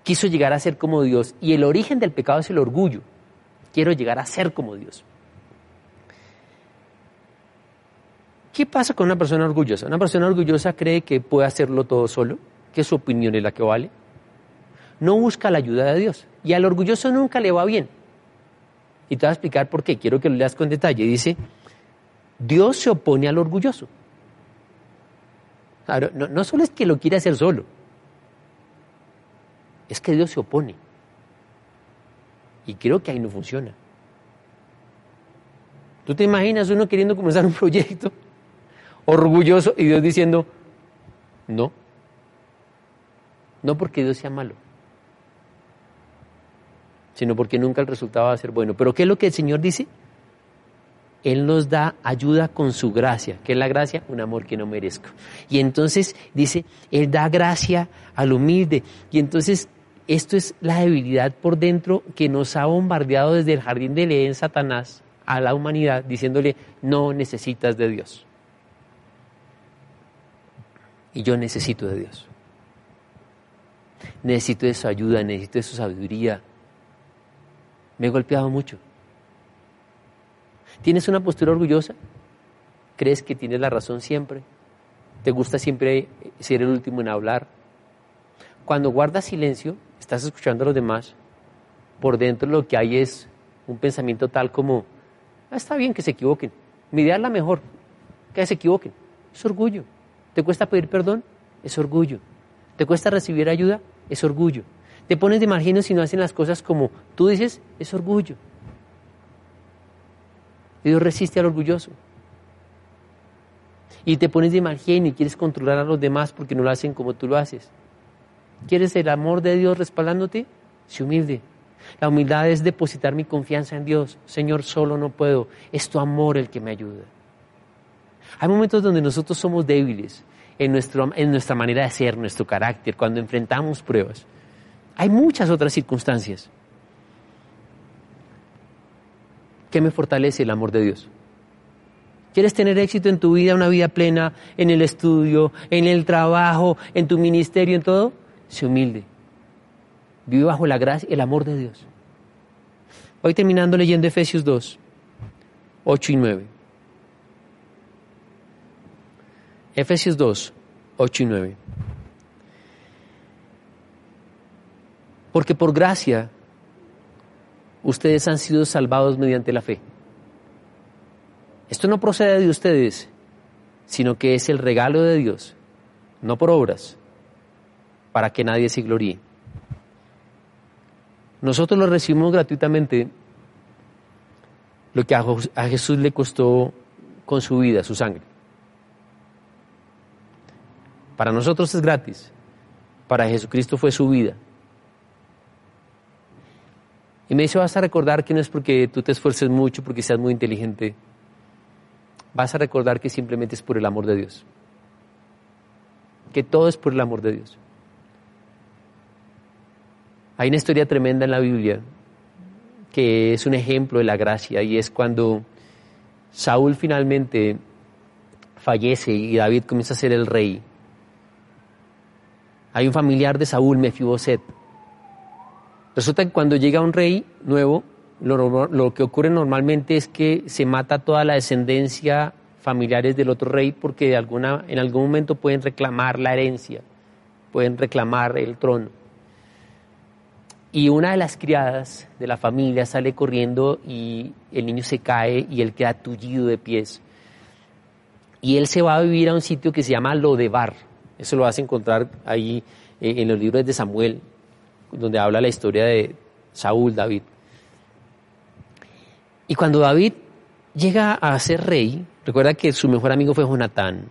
S1: quiso llegar a ser como Dios y el origen del pecado es el orgullo. Quiero llegar a ser como Dios. ¿Qué pasa con una persona orgullosa? Una persona orgullosa cree que puede hacerlo todo solo, que su opinión es la que vale. No busca la ayuda de Dios. Y al orgulloso nunca le va bien. Y te voy a explicar por qué. Quiero que lo leas con detalle. Dice, Dios se opone al orgulloso. Claro, no, no solo es que lo quiere hacer solo, es que Dios se opone. Y creo que ahí no funciona. ¿Tú te imaginas uno queriendo comenzar un proyecto orgulloso y Dios diciendo, no, no porque Dios sea malo, sino porque nunca el resultado va a ser bueno. Pero ¿qué es lo que el Señor dice? Él nos da ayuda con su gracia. ¿Qué es la gracia? Un amor que no merezco. Y entonces dice, Él da gracia al humilde. Y entonces esto es la debilidad por dentro que nos ha bombardeado desde el jardín de Leén Satanás a la humanidad, diciéndole, no necesitas de Dios. Y yo necesito de Dios. Necesito de su ayuda, necesito de su sabiduría. Me he golpeado mucho. ¿Tienes una postura orgullosa? ¿Crees que tienes la razón siempre? ¿Te gusta siempre ser el último en hablar? Cuando guardas silencio, estás escuchando a los demás, por dentro lo que hay es un pensamiento tal como, ah, está bien que se equivoquen, mi idea es la mejor, que se equivoquen. Es orgullo. ¿Te cuesta pedir perdón? Es orgullo. ¿Te cuesta recibir ayuda? Es orgullo. Te pones de margen si no hacen las cosas como tú dices, es orgullo. Dios resiste al orgulloso. Y te pones de margen y quieres controlar a los demás porque no lo hacen como tú lo haces. ¿Quieres el amor de Dios respaldándote? Sé humilde. La humildad es depositar mi confianza en Dios. Señor, solo no puedo. Es tu amor el que me ayuda. Hay momentos donde nosotros somos débiles en, en nuestra manera de ser, nuestro carácter, cuando enfrentamos pruebas. Hay muchas otras circunstancias. ¿Qué me fortalece el amor de Dios? ¿Quieres tener éxito en tu vida, una vida plena, en el estudio, en el trabajo, en tu ministerio, en todo? Sé humilde. Vive bajo la gracia y el amor de Dios. Voy terminando leyendo Efesios 2, 8 y 9. Efesios 2, 8 y 9. Porque por gracia ustedes han sido salvados mediante la fe. Esto no procede de ustedes, sino que es el regalo de Dios, no por obras, para que nadie se gloríe. Nosotros lo recibimos gratuitamente, lo que a Jesús le costó con su vida, su sangre. Para nosotros es gratis, para Jesucristo fue su vida. Y me dice, vas a recordar que no es porque tú te esfuerces mucho, porque seas muy inteligente. Vas a recordar que simplemente es por el amor de Dios. Que todo es por el amor de Dios. Hay una historia tremenda en la Biblia que es un ejemplo de la gracia y es cuando Saúl finalmente fallece y David comienza a ser el rey. Hay un familiar de Saúl, Mefiboset, Resulta que cuando llega un rey nuevo, lo, que ocurre normalmente es que se mata toda la descendencia familiares del otro rey porque en algún momento pueden reclamar la herencia, pueden reclamar el trono. Y una de las criadas de la familia sale corriendo y el niño se cae y él queda tullido de pies. Y él se va a vivir a un sitio que se llama Lodebar. Eso lo vas a encontrar ahí eh, en los libros de Samuel, donde habla la historia de Saúl, David. Y cuando David llega a ser rey, recuerda que su mejor amigo fue Jonatán.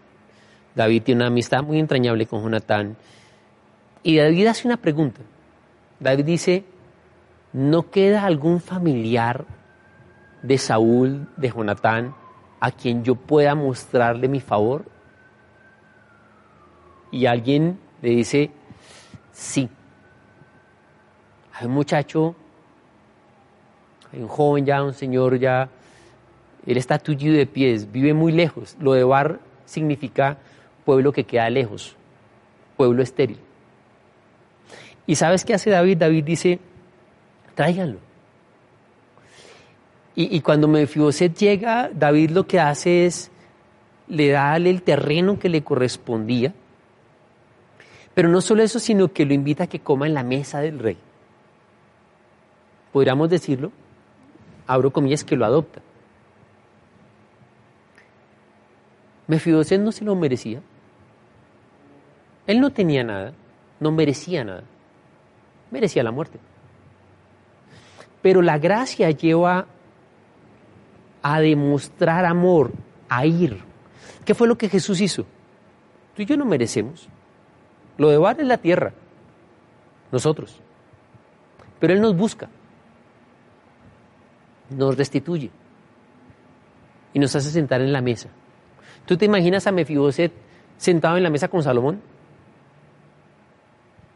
S1: David tiene una amistad muy entrañable con Jonatán. Y David hace una pregunta. David dice, ¿no queda algún familiar de Saúl, de Jonatán, a quien yo pueda mostrarle mi favor? Y alguien le dice, sí, hay un muchacho, hay un joven ya, un señor ya, él está tullido de pies, vive muy lejos. Lo de bar significa pueblo que queda lejos, pueblo estéril. ¿Y sabes qué hace David? David dice, tráiganlo. Y, cuando Mefiboset llega, David lo que hace es, le da el terreno que le correspondía, pero no solo eso, sino que lo invita a que coma en la mesa del rey podríamos decirlo, abro comillas, que lo adopta. Mefiboset no se lo merecía. Él no tenía nada, no merecía nada. Merecía la muerte. Pero la gracia lleva a demostrar amor, a ir. ¿Qué fue lo que Jesús hizo? Tú y yo no merecemos. Lo de Bar es la tierra, nosotros. Pero Él nos busca, nos restituye y nos hace sentar en la mesa. ¿Tú te imaginas a Mefiboset sentado en la mesa con Salomón?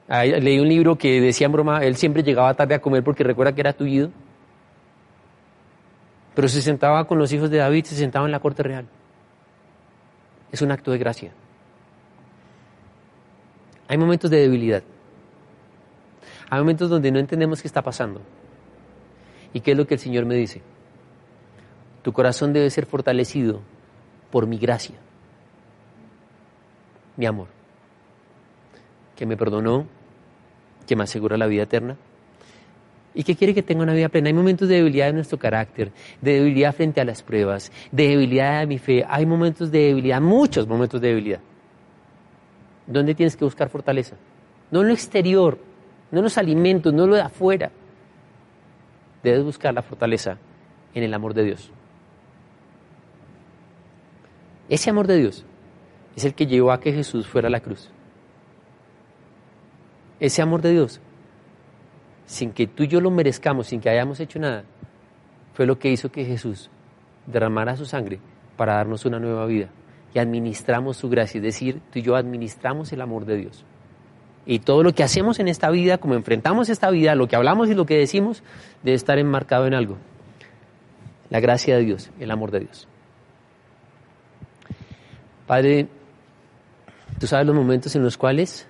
S1: leí un libro que decía en broma, él siempre llegaba tarde a comer porque recuerda que era tullido. Pero se sentaba con los hijos de David, se sentaba en la corte real. Es un acto de gracia. Hay momentos de debilidad. Hay momentos donde no entendemos qué está pasando. ¿Y qué es lo que el Señor me dice? Tu corazón debe ser fortalecido por mi gracia, mi amor, que me perdonó, que me asegura la vida eterna y que quiere que tenga una vida plena. Hay momentos de debilidad en nuestro carácter, de debilidad frente a las pruebas, de debilidad de mi fe. Hay momentos de debilidad, muchos momentos de debilidad. ¿Dónde tienes que buscar fortaleza? No en lo exterior, no en los alimentos, no en lo de afuera. Debes buscar la fortaleza en el amor de Dios. Ese amor de Dios es el que llevó a que Jesús fuera a la cruz. Ese amor de Dios, sin que tú y yo lo merezcamos, sin que hayamos hecho nada, fue lo que hizo que Jesús derramara su sangre para darnos una nueva vida. Y administramos su gracia, es decir, tú y yo administramos el amor de Dios. Y todo lo que hacemos en esta vida, como enfrentamos esta vida, lo que hablamos y lo que decimos, debe estar enmarcado en algo. La gracia de Dios, el amor de Dios. Padre, tú sabes los momentos en los cuales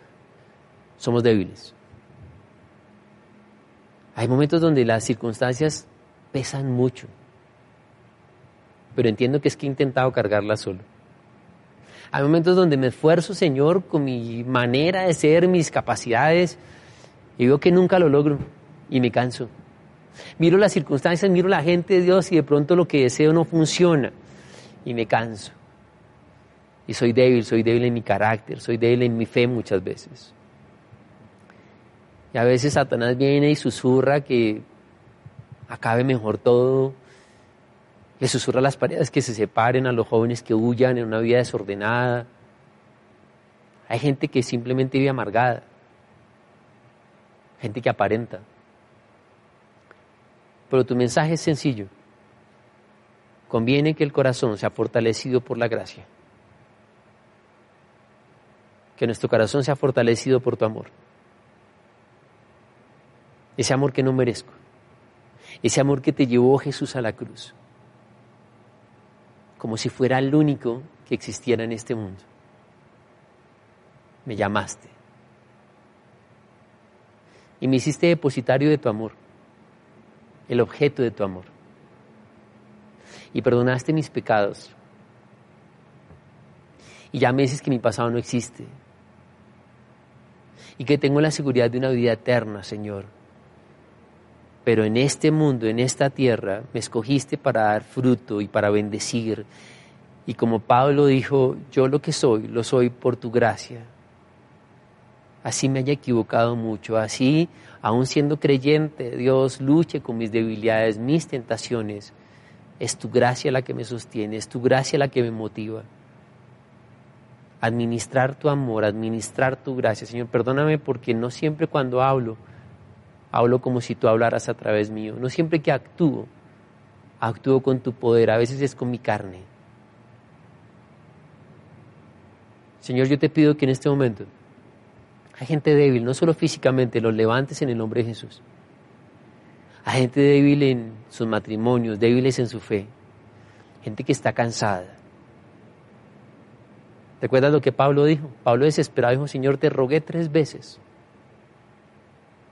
S1: somos débiles. Hay momentos donde las circunstancias pesan mucho, pero entiendo que es que he intentado cargarlas solo. Hay momentos donde me esfuerzo, Señor, con mi manera de ser, mis capacidades, y veo que nunca lo logro y me canso. Miro las circunstancias, miro la gente de Dios y de pronto lo que deseo no funciona y me canso. Y soy débil, soy débil en mi carácter, soy débil en mi fe muchas veces. Y a veces Satanás viene y susurra que acabe mejor todo. Le susurra a las paredes que se separen, a los jóvenes que huyan en una vida desordenada. Hay gente que simplemente vive amargada. Gente que aparenta. Pero tu mensaje es sencillo. Conviene que el corazón sea fortalecido por la gracia que nuestro corazón sea fortalecido por tu amor. Ese amor que no merezco. Ese amor que te llevó Jesús a la cruz. Como si fuera el único que existiera en este mundo. Me llamaste. Y me hiciste depositario de tu amor. El objeto de tu amor. Y perdonaste mis pecados. Y ya me dices que mi pasado no existe, y que tengo la seguridad de una vida eterna, Señor. Pero en este mundo, en esta tierra, me escogiste para dar fruto y para bendecir. Y como Pablo dijo, yo lo que soy, lo soy por tu gracia. Así me haya equivocado mucho, así, aún siendo creyente, Dios luche con mis debilidades, mis tentaciones. Es tu gracia la que me sostiene, es tu gracia la que me motiva administrar tu amor, administrar tu gracia. Señor, perdóname porque no siempre cuando hablo, hablo como si tú hablaras a través mío. No siempre que actúo, actúo con tu poder, a veces es con mi carne. Señor, yo te pido que en este momento hay gente débil, no solo físicamente, los levantes en el nombre de Jesús. Hay gente débil en sus matrimonios, débiles en su fe, gente que está cansada, ¿Recuerdas lo que Pablo dijo? Pablo desesperado dijo, Señor, te rogué tres veces,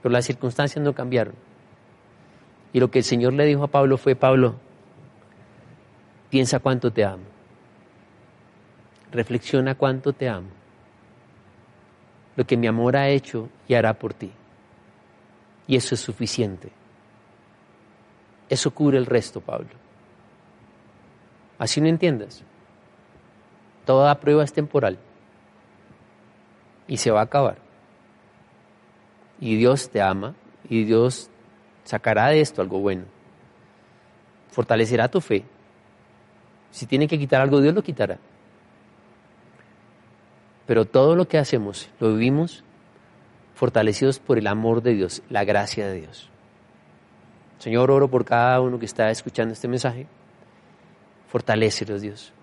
S1: pero las circunstancias no cambiaron. Y lo que el Señor le dijo a Pablo fue, Pablo, piensa cuánto te amo. Reflexiona cuánto te amo. Lo que mi amor ha hecho y hará por ti. Y eso es suficiente. Eso cubre el resto, Pablo. Así no entiendas. Toda prueba es temporal y se va a acabar. Y Dios te ama y Dios sacará de esto algo bueno. Fortalecerá tu fe. Si tiene que quitar algo, Dios lo quitará. Pero todo lo que hacemos lo vivimos fortalecidos por el amor de Dios, la gracia de Dios. Señor, oro por cada uno que está escuchando este mensaje. Fortalécelos, Dios.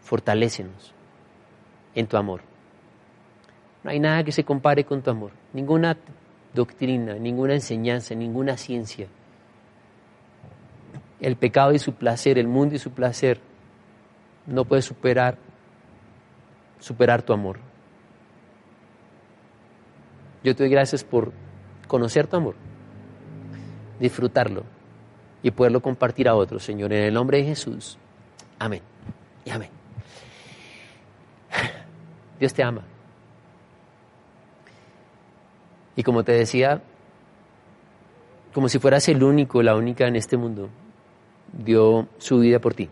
S1: Fortalécenos en tu amor. No hay nada que se compare con tu amor. Ninguna doctrina, ninguna enseñanza, ninguna ciencia. El pecado y su placer, el mundo y su placer, no puede superar, superar tu amor. Yo te doy gracias por conocer tu amor, disfrutarlo y poderlo compartir a otros, Señor, en el nombre de Jesús. Amén y amén. Dios te ama. Y como te decía, como si fueras el único, la única en este mundo, dio su vida por ti.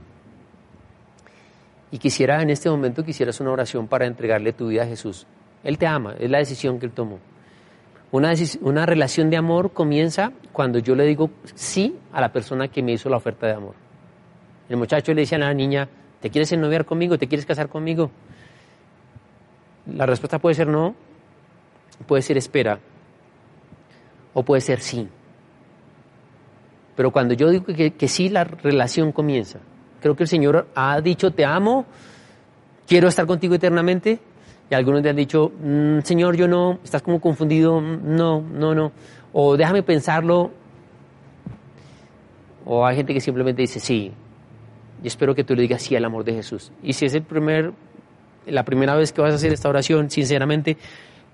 S1: Y quisiera, en este momento, quisieras una oración para entregarle tu vida a Jesús. Él te ama, es la decisión que Él tomó. Una, una relación de amor comienza cuando yo le digo sí a la persona que me hizo la oferta de amor. El muchacho le dice a la niña, ¿te quieres ennoviar conmigo? ¿Te quieres casar conmigo? La respuesta puede ser no, puede ser espera, o puede ser sí. Pero cuando yo digo que, que, sí, la relación comienza. Creo que el Señor ha dicho, te amo, quiero estar contigo eternamente, y algunos te han dicho, mm, Señor, yo no, estás como confundido, mm, no, no, no. O déjame pensarlo. O hay gente que simplemente dice sí. Y espero que tú le digas sí al amor de Jesús. Y si es el primer, la primera vez que vas a hacer esta oración, sinceramente,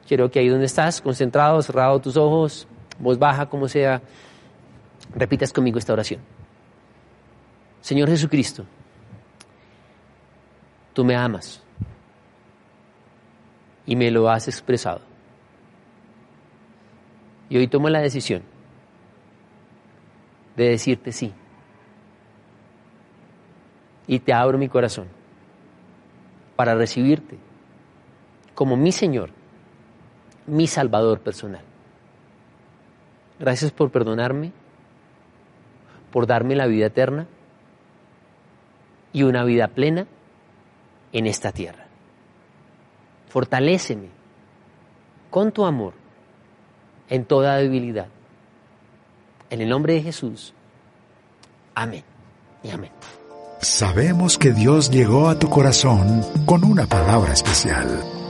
S1: quiero que ahí donde estás, concentrado, cerrado tus ojos, voz baja, como sea, repitas conmigo esta oración. Señor Jesucristo, tú me amas y me lo has expresado. Y hoy tomo la decisión de decirte sí. Y te abro mi corazón para recibirte como mi Señor, mi Salvador personal. Gracias por perdonarme, por darme la vida eterna y una vida plena en esta tierra fortaléceme con tu amor en toda debilidad. En el nombre de Jesús. Amén y amén.
S2: Sabemos que Dios llegó a tu corazón con una palabra especial.